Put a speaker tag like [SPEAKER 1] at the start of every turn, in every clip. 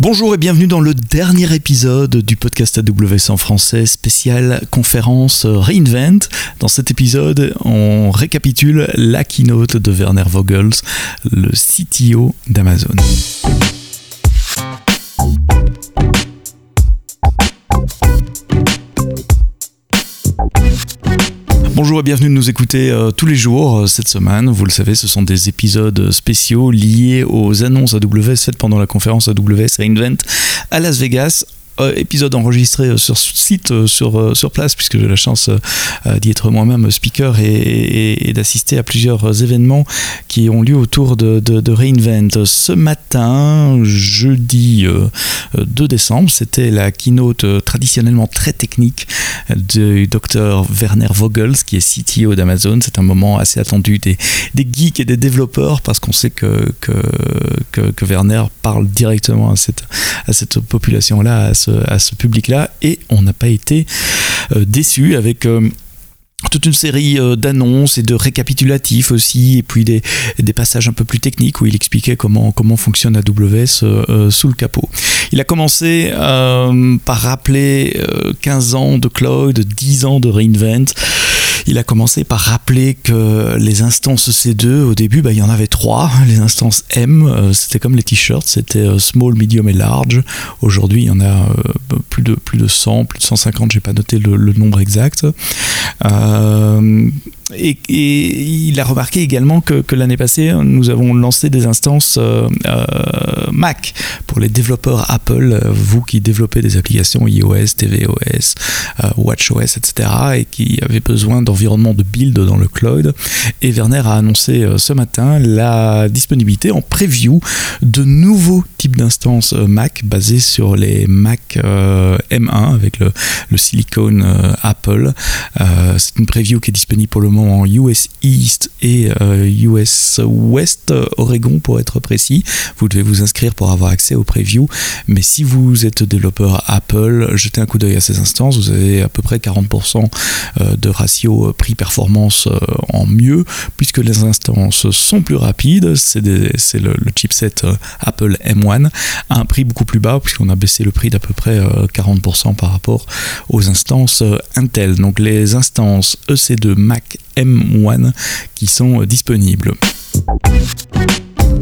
[SPEAKER 1] Bonjour et bienvenue dans le dernier épisode du podcast AWS en français spécial conférence Reinvent. Dans cet épisode, on récapitule la keynote de Werner Vogels, le CTO d'Amazon. Bonjour et bienvenue de nous écouter euh, tous les jours euh, cette semaine. Vous le savez, ce sont des épisodes spéciaux liés aux annonces AWS faites pendant la conférence AWS Reinvent à Las Vegas épisode enregistré euh, sur site, euh, sur, sur place, puisque j'ai la chance d'y être moi-même speaker et, d'assister à plusieurs événements qui ont lieu autour de, de, Reinvent. Ce matin, jeudi 2 décembre, c'était la keynote traditionnellement très technique du docteur Werner Vogels, qui est CTO d'Amazon. C'est un moment assez attendu des, des geeks et des développeurs, parce qu'on sait que, que, que, Werner parle directement à cette, à cette population-là, à ce à ce public-là et on n'a pas été euh, déçu avec euh, toute une série euh, d'annonces et de récapitulatifs aussi, et puis des, passages un peu plus techniques où il expliquait comment, comment fonctionne AWS euh, sous le capot. Il a commencé euh, par rappeler 15 ans de cloud, 10 ans de reinvent. Il a commencé par rappeler que les instances C2, au début, bah, il y en avait trois. Les instances M, c'était comme les t-shirts, c'était small, medium et large. Aujourd'hui, il y en a plus, de, plus de 100, plus de 150, j'ai pas noté le, nombre exact. Euh, et, il a remarqué également que, l'année passée, nous avons lancé des instances euh, euh, Mac pour les développeurs Apple, vous qui développez des applications iOS, tvOS, WatchOS, etc., et qui avaient besoin d'environnement de build dans le cloud. Et Werner a annoncé ce matin la disponibilité en preview de nouveaux types d'instances Mac basées sur les Mac M1 avec le, le silicone Apple. C'est une preview qui est disponible pour le moment en US East et US euh, West, euh, Oregon pour être précis. Vous devez vous inscrire pour avoir accès aux previews. Mais si vous êtes développeur Apple, jetez un coup d'œil à ces instances. Vous avez à peu près 40% euh, de ratio prix-performance en mieux, puisque les instances sont plus rapides. C'est le, le, chipset Apple M1 à un prix beaucoup plus bas, puisqu'on a baissé le prix d'à peu près 40% par rapport aux instances Intel. Donc les instances EC2 Mac M1 qui sont disponibles.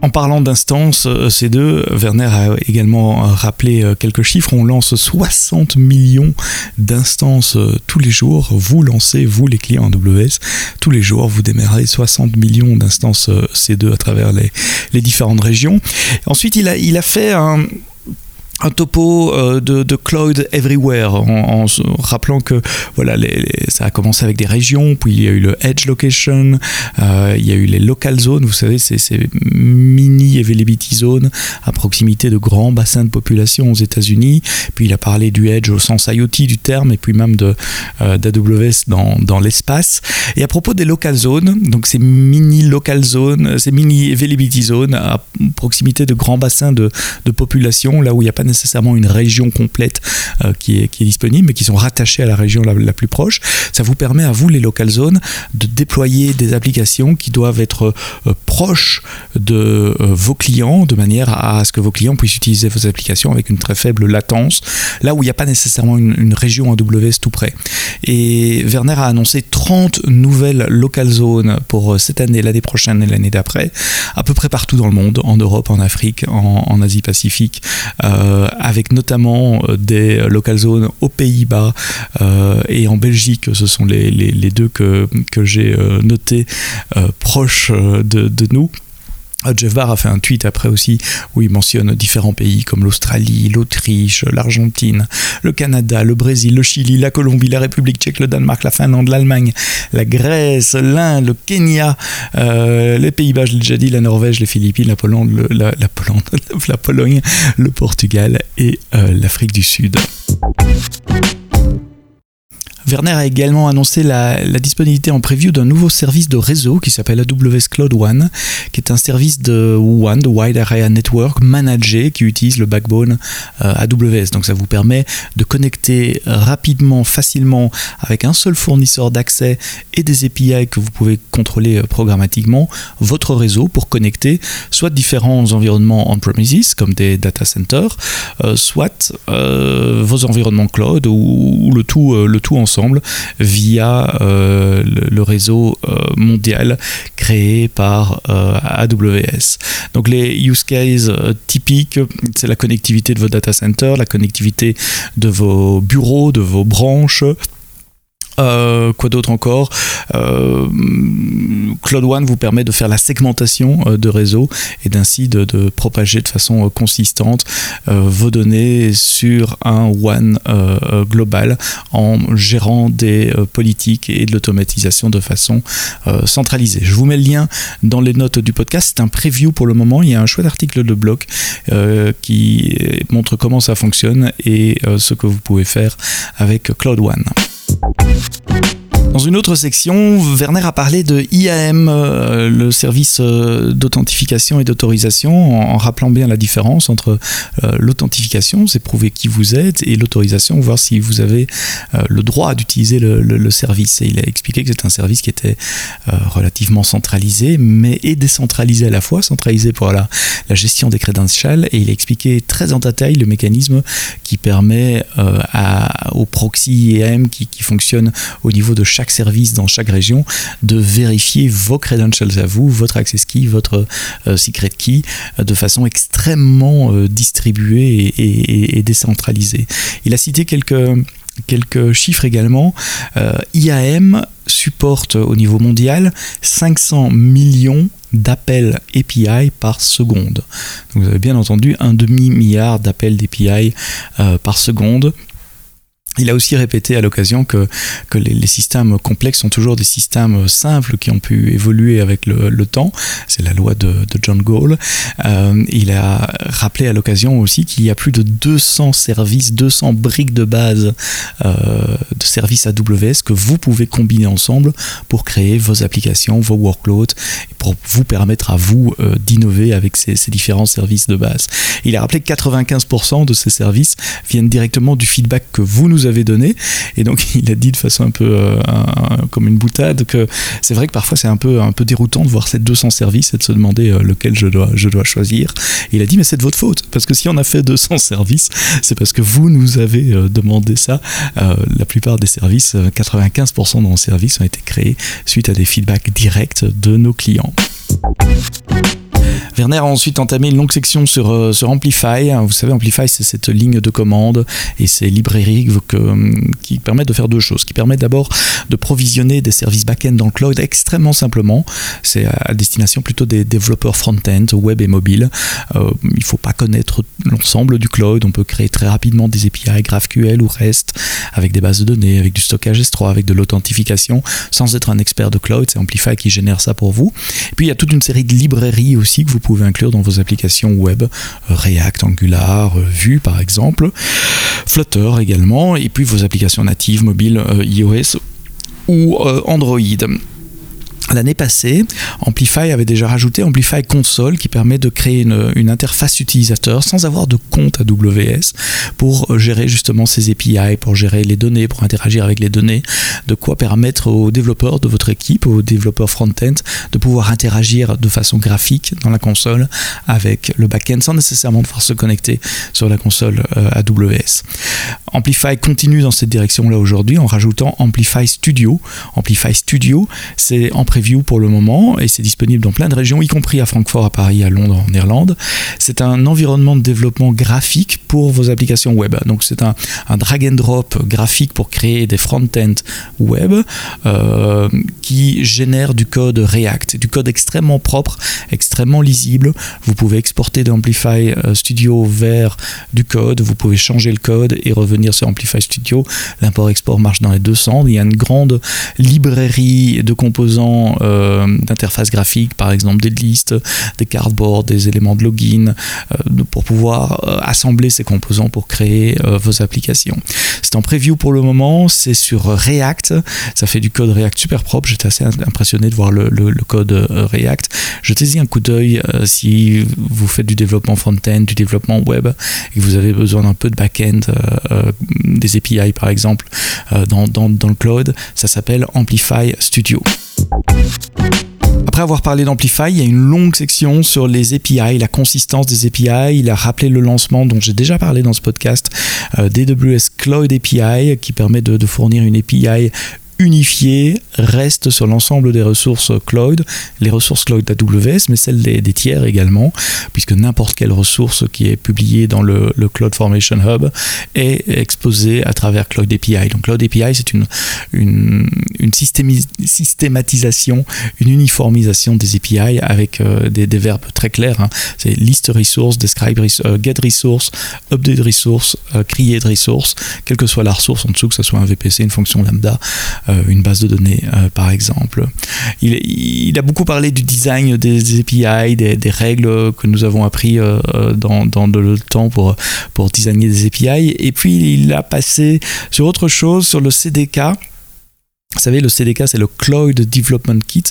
[SPEAKER 1] En parlant d'instances EC2, Werner a également rappelé euh, quelques chiffres. On lance 60 millions d'instances euh, tous les jours. Vous lancez, vous les clients AWS, tous les jours, vous démarrez 60 millions d'instances euh, C2 à travers les, différentes régions. Ensuite, il a fait un, un topo euh, de, cloud everywhere en, rappelant que voilà ça a commencé avec des régions puis il y a eu le edge location euh, il y a eu les local zones vous savez c'est ces mini availability zones à proximité de grands bassins de population aux États-Unis. Puis il a parlé du edge au sens IoT du terme et puis même de euh, d'AWS dans, dans l'espace. Et à propos des local zones donc ces mini local zones ces mini availability zones à proximité de grands bassins de, de population là où il n'y a pas nécessairement une région complète euh, qui, est, qui, est, disponible, mais qui sont rattachées à la région la, plus proche. Ça vous permet à vous, les local zones, de déployer des applications qui doivent être euh, proches de euh, vos clients, de manière à, ce que vos clients puissent utiliser vos applications avec une très faible latence, là où il n'y a pas nécessairement une, région AWS tout près. Et Werner a annoncé 30 nouvelles local zones pour cette année, l'année prochaine et l'année d'après, à peu près partout dans le monde, en Europe, en Afrique, en, Asie-Pacifique. Avec notamment euh, des local zones aux Pays-Bas euh, et en Belgique. Ce sont les, les, deux que, que j'ai notés proches de, de nous. Jeff Barr a fait un tweet après aussi où il mentionne différents pays comme l'Australie, l'Autriche, l'Argentine, le Canada, le Brésil, le Chili, la Colombie, la République tchèque, le Danemark, la Finlande, l'Allemagne, la Grèce, l'Inde, le Kenya, les Pays-Bas, je l'ai déjà dit, la Norvège, les Philippines, la Pologne, Pologne, la Pologne, le Portugal et l'Afrique du Sud. Werner a également annoncé la, disponibilité en preview d'un nouveau service de réseau qui s'appelle AWS Cloud One, qui est un service de One, de Wide Area Network, managé, qui utilise le backbone euh, AWS. Donc ça vous permet de connecter rapidement, facilement, avec un seul fournisseur d'accès et des API que vous pouvez contrôler euh, programmatiquement, votre réseau pour connecter soit différents environnements on-premises, comme des data centers, euh, soit vos environnements cloud ou, le, tout, le tout ensemble via le, réseau mondial créé par AWS. Donc les use cases typiques, c'est la connectivité de vos data centers, la connectivité de vos bureaux, de vos branches, euh, quoi d'autre encore euh, Cloud One vous permet de faire la segmentation euh, de réseau et d'ainsi de, propager de façon consistante vos données sur un One global en gérant des politiques et de l'automatisation de façon centralisée. Je vous mets le lien dans les notes du podcast. C'est un preview pour le moment. Il y a un chouette article de blog qui montre comment ça fonctionne et ce que vous pouvez faire avec Cloud One. We'll be. Dans une autre section, Werner a parlé de IAM, euh, le service euh, d'authentification et d'autorisation, en, rappelant bien la différence entre euh, l'authentification, c'est prouver qui vous êtes, et l'autorisation, voir si vous avez le droit d'utiliser le, service. Et il a expliqué que c'est un service qui était relativement centralisé, mais et décentralisé à la fois, centralisé pour la, gestion des credentials, et il a expliqué très en détail le mécanisme qui permet au proxy IAM qui, qui fonctionne au niveau de chaque service dans chaque région de vérifier vos credentials à vous, votre access key, votre euh, secret key euh, de façon extrêmement euh, distribuée et, décentralisée. Il a cité quelques quelques chiffres également. IAM supporte au niveau mondial 500 millions d'appels API par seconde. vous avez bien entendu un demi-milliard d'appels d'API par seconde il a aussi répété à l'occasion que, que les, systèmes complexes sont toujours des systèmes simples qui ont pu évoluer avec le, temps. C'est la loi de, John Gall. Euh, il a rappelé à l'occasion aussi qu'il y a plus de 200 services, 200 briques de base euh, de services AWS que vous pouvez combiner ensemble pour créer vos applications, vos workloads, et pour vous permettre à vous euh, d'innover avec ces, ces différents services de base. Il a rappelé que 95% de ces services viennent directement du feedback que vous nous avez donné. Et donc, il a dit de façon un peu euh, comme une boutade que c'est vrai que parfois c'est un peu, un peu déroutant de voir ces 200 services et de se demander euh, lequel je dois, je dois choisir. il a dit, mais c'est de votre faute. Parce que si on a fait 200 services, c'est parce que vous nous avez euh, demandé ça. la plupart des services, 95% de nos services ont été créés suite à des feedbacks directs de nos clients. Werner a ensuite entamé une longue section sur, euh, sur Amplify. Vous savez, Amplify, c'est cette ligne de commande et ces librairies qui permettent de faire deux choses. Qui permettent d'abord de provisionner des services back-end dans le cloud extrêmement simplement. C'est à destination plutôt des développeurs front-end, web et mobile. Euh, il ne faut pas connaître l'ensemble du cloud. On peut créer très rapidement des API GraphQL ou REST avec des bases de données, avec du stockage S3, avec de l'authentification, sans être un expert de cloud. C'est Amplify qui génère ça pour vous. Et puis il y a toute une série de librairies aussi que vous pouvez inclure dans vos applications web, euh, React, Angular, euh, Vue par exemple, Flutter également, et puis vos applications natives mobiles euh, iOS ou Android. L'année passée, Amplify avait déjà rajouté Amplify Console qui permet de créer une, interface utilisateur sans avoir de compte AWS pour gérer justement ces API, pour gérer les données, pour interagir avec les données, de quoi permettre aux développeurs de votre équipe, aux développeurs front-end, de pouvoir interagir de façon graphique dans la console avec le back-end sans nécessairement devoir se connecter sur la console euh, AWS. Amplify continue dans cette direction-là aujourd'hui en rajoutant Amplify Studio. Amplify Studio, c'est en preview pour le moment et c'est disponible dans plein de régions, y compris à Francfort, à Paris, à Londres, en Irlande. C'est un environnement de développement graphique pour vos applications web. Donc c'est un, drag and drop graphique pour créer des front-end web euh, qui génère du code React, du code extrêmement propre, extrêmement lisible. Vous pouvez exporter d'Amplify euh, Studio vers du code, vous pouvez changer le code et revenir venir sur Amplify Studio. L'import-export marche dans les deux sens. Il y a une grande librairie de composants euh, d'interface graphique, par exemple des listes, des cardboards, des éléments de login, euh, pour pouvoir euh, assembler ces composants pour créer vos applications. C'est en preview pour le moment, c'est sur React. Ça fait du code React super propre. J'étais assez impressionné de voir le, code React. Jetez-y un coup d'œil si vous faites du développement front-end, du développement web et que vous avez besoin d'un peu de back-end, des API par exemple, dans le cloud. Ça s'appelle Amplify Studio. Après avoir parlé d'Amplify, il y a une longue section sur les API, la consistance des API. Il a rappelé le lancement dont j'ai déjà parlé dans ce podcast euh, d'AWS Cloud API qui permet de, de fournir une API unifié reste sur l'ensemble des ressources cloud, les ressources cloud d'AWS, mais celles des, tiers également, puisque n'importe quelle ressource qui est publiée dans le, Cloud Formation Hub est exposée à travers Cloud API. Donc Cloud API, c'est une, une, systématisation, une uniformisation des API avec euh, des, verbes très clairs. Hein. C'est list resource, describe euh, get resource, update resource, euh, create resource, quelle que soit la ressource en dessous, que ce soit un VPC, une fonction lambda, une base de données euh, par exemple. Il, a beaucoup parlé du design des, API, des, règles que nous avons appris euh, dans, dans le temps pour, pour designer des API. Et puis il a passé sur autre chose, sur le CDK. Vous savez, le CDK, c'est le Cloud Development Kit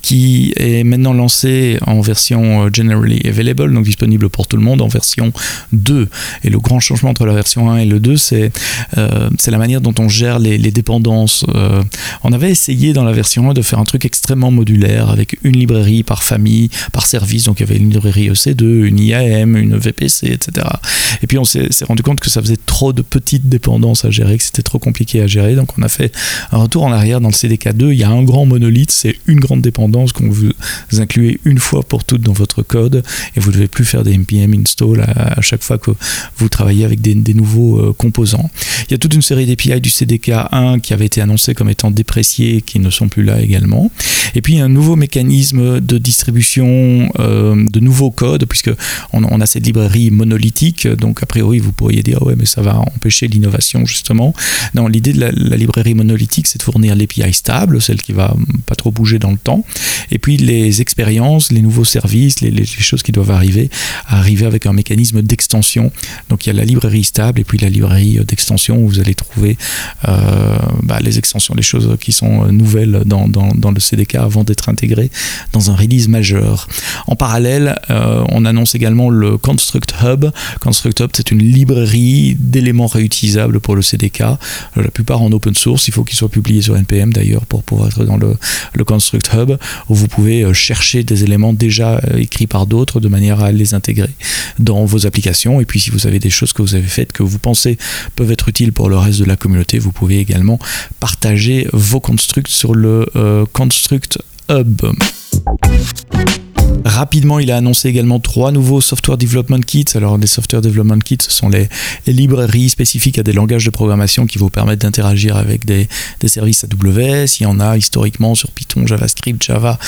[SPEAKER 1] qui est maintenant lancé en version euh, Generally Available, donc disponible pour tout le monde en version 2. Et le grand changement entre la version 1 et le 2, c'est euh, la manière dont on gère les, dépendances. Euh, on avait essayé dans la version 1 de faire un truc extrêmement modulaire avec une librairie par famille, par service. Donc il y avait une librairie EC2, une IAM, une VPC, etc. Et puis on s'est rendu compte que ça faisait trop de petites dépendances à gérer, que c'était trop compliqué à gérer. Donc on a fait un retour en arrière dans le CDK2, il y a un grand monolithe, c'est une grande dépendance qu'on vous incluez une fois pour toutes dans votre code et vous ne devez plus faire des npm install à, chaque fois que vous travaillez avec des, nouveaux euh, composants. Il y a toute une série d'API du CDK1 qui avait été annoncé comme étant dépréciés qui ne sont plus là également. Et puis un nouveau mécanisme de distribution euh, de nouveaux codes puisque on, a cette librairie monolithique donc a priori vous pourriez dire ouais mais ça va empêcher l'innovation justement. Non, l'idée de la, librairie monolithique c'est de fournir l'API stable, celle qui va pas trop bouger dans le temps, et puis les expériences, les nouveaux services, les, choses qui doivent arriver, arriver avec un mécanisme d'extension. Donc il y a la librairie stable et puis la librairie d'extension où vous allez trouver euh, bah, les extensions, les choses qui sont nouvelles dans, le CDK avant d'être intégrées dans un release majeur. En parallèle, euh, on annonce également le Construct Hub. Construct Hub, c'est une librairie d'éléments réutilisables pour le CDK. La plupart en open source, il faut qu'ils soient publiés sur NPM d'ailleurs pour pouvoir être dans le, Construct Hub où vous pouvez euh, chercher des éléments déjà euh, écrits par d'autres de manière à les intégrer dans vos applications. Et puis si vous avez des choses que vous avez faites que vous pensez peuvent être utiles pour le reste de la communauté, vous pouvez également partager vos constructs sur le euh, Construct Hub. Rapidement, il a annoncé également trois nouveaux Software Development Kits. Alors, les Software Development Kits, ce sont les, librairies spécifiques à des langages de programmation qui vous permettent d'interagir avec des, services AWS. Il y en a historiquement sur Python, JavaScript, Java,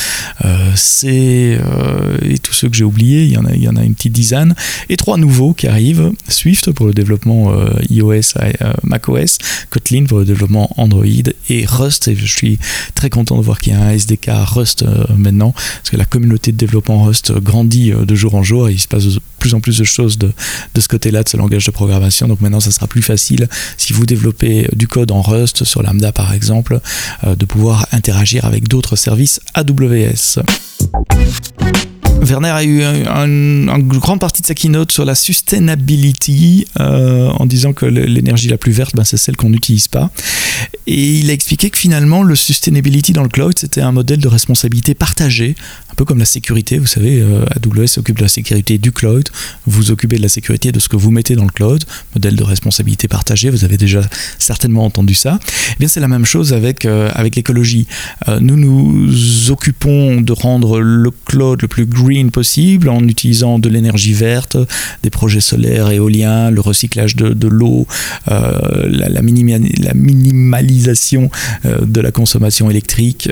[SPEAKER 1] euh, C euh, et tous ceux que j'ai oubliés. Il y, en a, une petite dizaine. Et trois nouveaux qui arrivent Swift pour le développement euh, iOS, macOS, Kotlin pour le développement Android et Rust. Et je suis très content de voir qu'il y a un SDK Rust maintenant parce que la communauté de développement en Rust grandit euh, de jour en jour et il se passe de plus en plus de choses de, de ce côté-là, de ce langage de programmation. Donc maintenant, ça sera plus facile, si vous développez du code en Rust, sur Lambda par exemple, euh, de pouvoir interagir avec d'autres services AWS. Werner a eu une grande partie de sa keynote sur la sustainability euh, en disant que l'énergie la plus verte, ben, c'est celle qu'on n'utilise pas. Et il a expliqué que finalement, le sustainability dans le cloud, c'était un modèle de responsabilité partagée, un peu comme la sécurité. Vous savez, euh, AWS s'occupe de la sécurité du cloud, vous occupez de la sécurité de ce que vous mettez dans le cloud, modèle de responsabilité partagée, vous avez déjà certainement entendu ça. Eh bien, c'est la même chose avec, euh, avec l'écologie. nous nous occupons de rendre le cloud le plus green possible en utilisant de l'énergie verte, des projets solaires, éoliens, le recyclage de, l'eau, la, la, minimalisation de la consommation électrique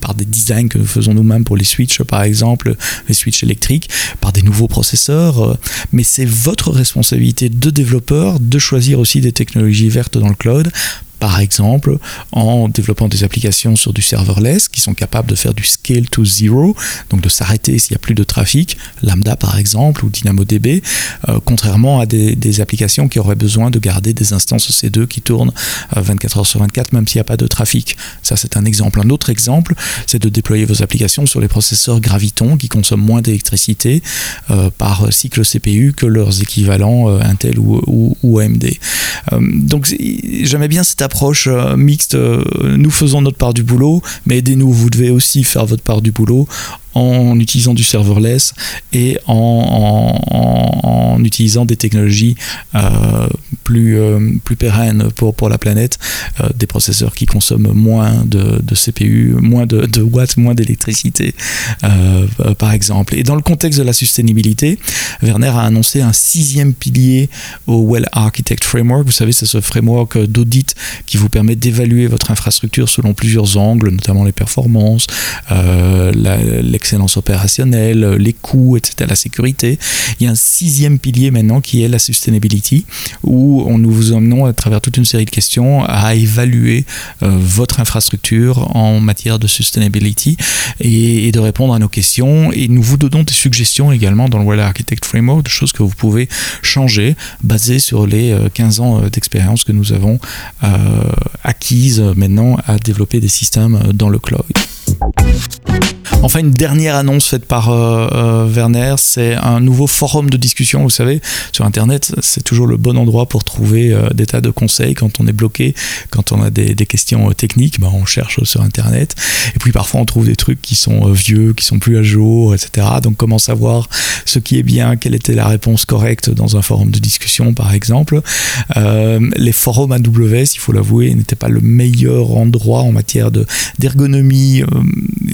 [SPEAKER 1] par des designs que nous faisons nous-mêmes pour les switches par exemple, les switches électriques, par des nouveaux processeurs. mais c'est votre responsabilité de développeur de choisir aussi des technologies vertes dans le cloud par exemple en développant des applications sur du serverless qui sont capables de faire du scale to zero, donc de s'arrêter s'il n'y a plus de trafic, Lambda par exemple ou DynamoDB, euh, contrairement à des, applications qui auraient besoin de garder des instances C2 qui tournent 24 euh, heures sur 24 même s'il n'y a pas de trafic. Ça c'est un exemple. Un autre exemple, c'est de déployer vos applications sur les processeurs Graviton qui consomment moins d'électricité euh, par cycle CPU que leurs équivalents Intel ou, ou AMD. donc j'aimais bien cette approche approche euh, mixte, euh, nous faisons notre part du boulot, mais aidez-nous, vous devez aussi faire votre part du boulot en utilisant du serverless et en, utilisant des technologies euh, plus, euh, plus pérennes pour, pour la planète, euh, des processeurs qui consomment moins de, de CPU, moins de, de watts, moins d'électricité, par exemple. Et dans le contexte de la sustainabilité, Werner a annoncé un sixième pilier au Well Architect Framework. Vous savez, c'est ce framework d'audit qui vous permet d'évaluer votre infrastructure selon plusieurs angles, notamment les performances, l'excellence opérationnelle, les coûts, etc., la sécurité. Il y a un sixième pilier maintenant qui est la sustainability, où on nous vous emmenons à travers toute une série de questions à évaluer euh, votre infrastructure en matière de sustainability et, de répondre à nos questions. Et nous vous donnons des suggestions également dans le Well Architect Framework, de choses que vous pouvez changer basées sur les 15 euh, ans euh, d'expérience que nous avons acquises maintenant à développer des systèmes dans le cloud. Enfin, une dernière annonce faite par euh, euh, Werner, c'est un nouveau forum de discussion. Vous savez, sur Internet, c'est toujours le bon endroit pour trouver euh, des tas de conseils quand on est bloqué, quand on a des, questions techniques. Ben, on cherche sur Internet. Et puis parfois, on trouve des trucs qui sont vieux, qui sont plus à jour, etc. Donc, comment savoir ce qui est bien, quelle était la réponse correcte dans un forum de discussion, par exemple? les forums AWS, il faut l'avouer, n'étaient pas le meilleur endroit en matière d'ergonomie.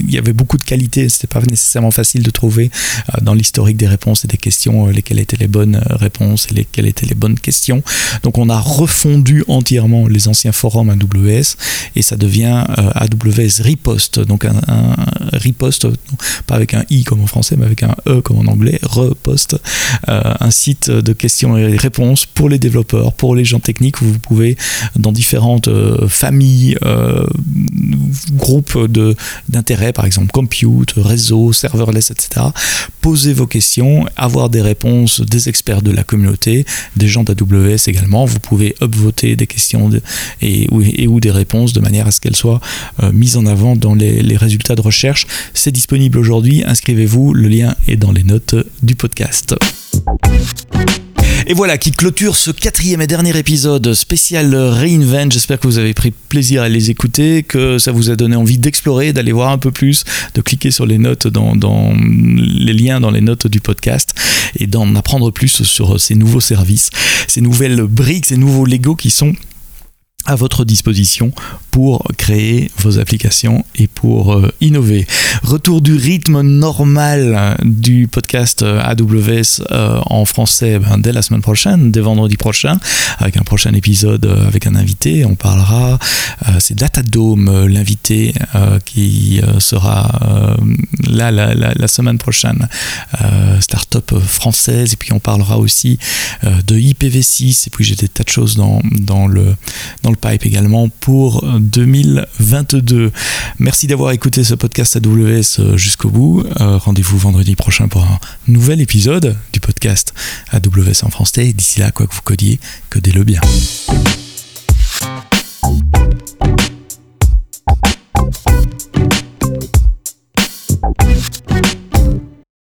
[SPEAKER 1] Il y avait beaucoup de qualité c'était pas nécessairement facile de trouver euh, dans l'historique des réponses et des questions euh, lesquelles étaient les bonnes euh, réponses et lesquelles étaient les bonnes questions. Donc on a refondu entièrement les anciens forums AWS et ça devient AWS Repost. Donc un, Repost, pas avec un i comme en français, mais avec un e comme en anglais, Repost, un site de questions et réponses pour les développeurs, pour les gens techniques où vous pouvez dans différentes familles, groupes d'intérêt, par exemple compute réseau, serverless, etc. Posez vos questions, avoir des réponses des experts de la communauté, des gens d'AWS également. Vous pouvez upvoter des questions et, ou des réponses de manière à ce qu'elles soient euh, mises en avant dans les, les résultats de recherche. C'est disponible aujourd'hui, inscrivez-vous, le lien est dans les notes du podcast. Et voilà qui clôture ce quatrième et dernier épisode spécial Reinvent. J'espère que vous avez pris plaisir à les écouter, que ça vous a donné envie d'explorer, d'aller voir un peu plus, de cliquer sur les notes les liens dans les notes du podcast et d'en apprendre plus sur ces nouveaux services, ces nouvelles briques, ces nouveaux Lego qui sont à votre disposition pour créer vos applications et pour euh, innover. Retour du rythme normal du podcast euh, AWS euh, en français ben, dès la semaine prochaine, dès vendredi prochain, avec un prochain épisode avec un invité. On parlera, c'est Datadome, l'invité qui sera là la, semaine prochaine, start-up française. Et puis on parlera aussi de IPv6. Et puis j'ai des tas de choses dans, dans le, le pipe également pour euh, 2022. Merci d'avoir écouté ce podcast AWS euh, jusqu'au bout. Euh, rendez-vous vendredi prochain pour un nouvel épisode du podcast AWS en français. D'ici là, quoi que vous codiez, codez-le bien.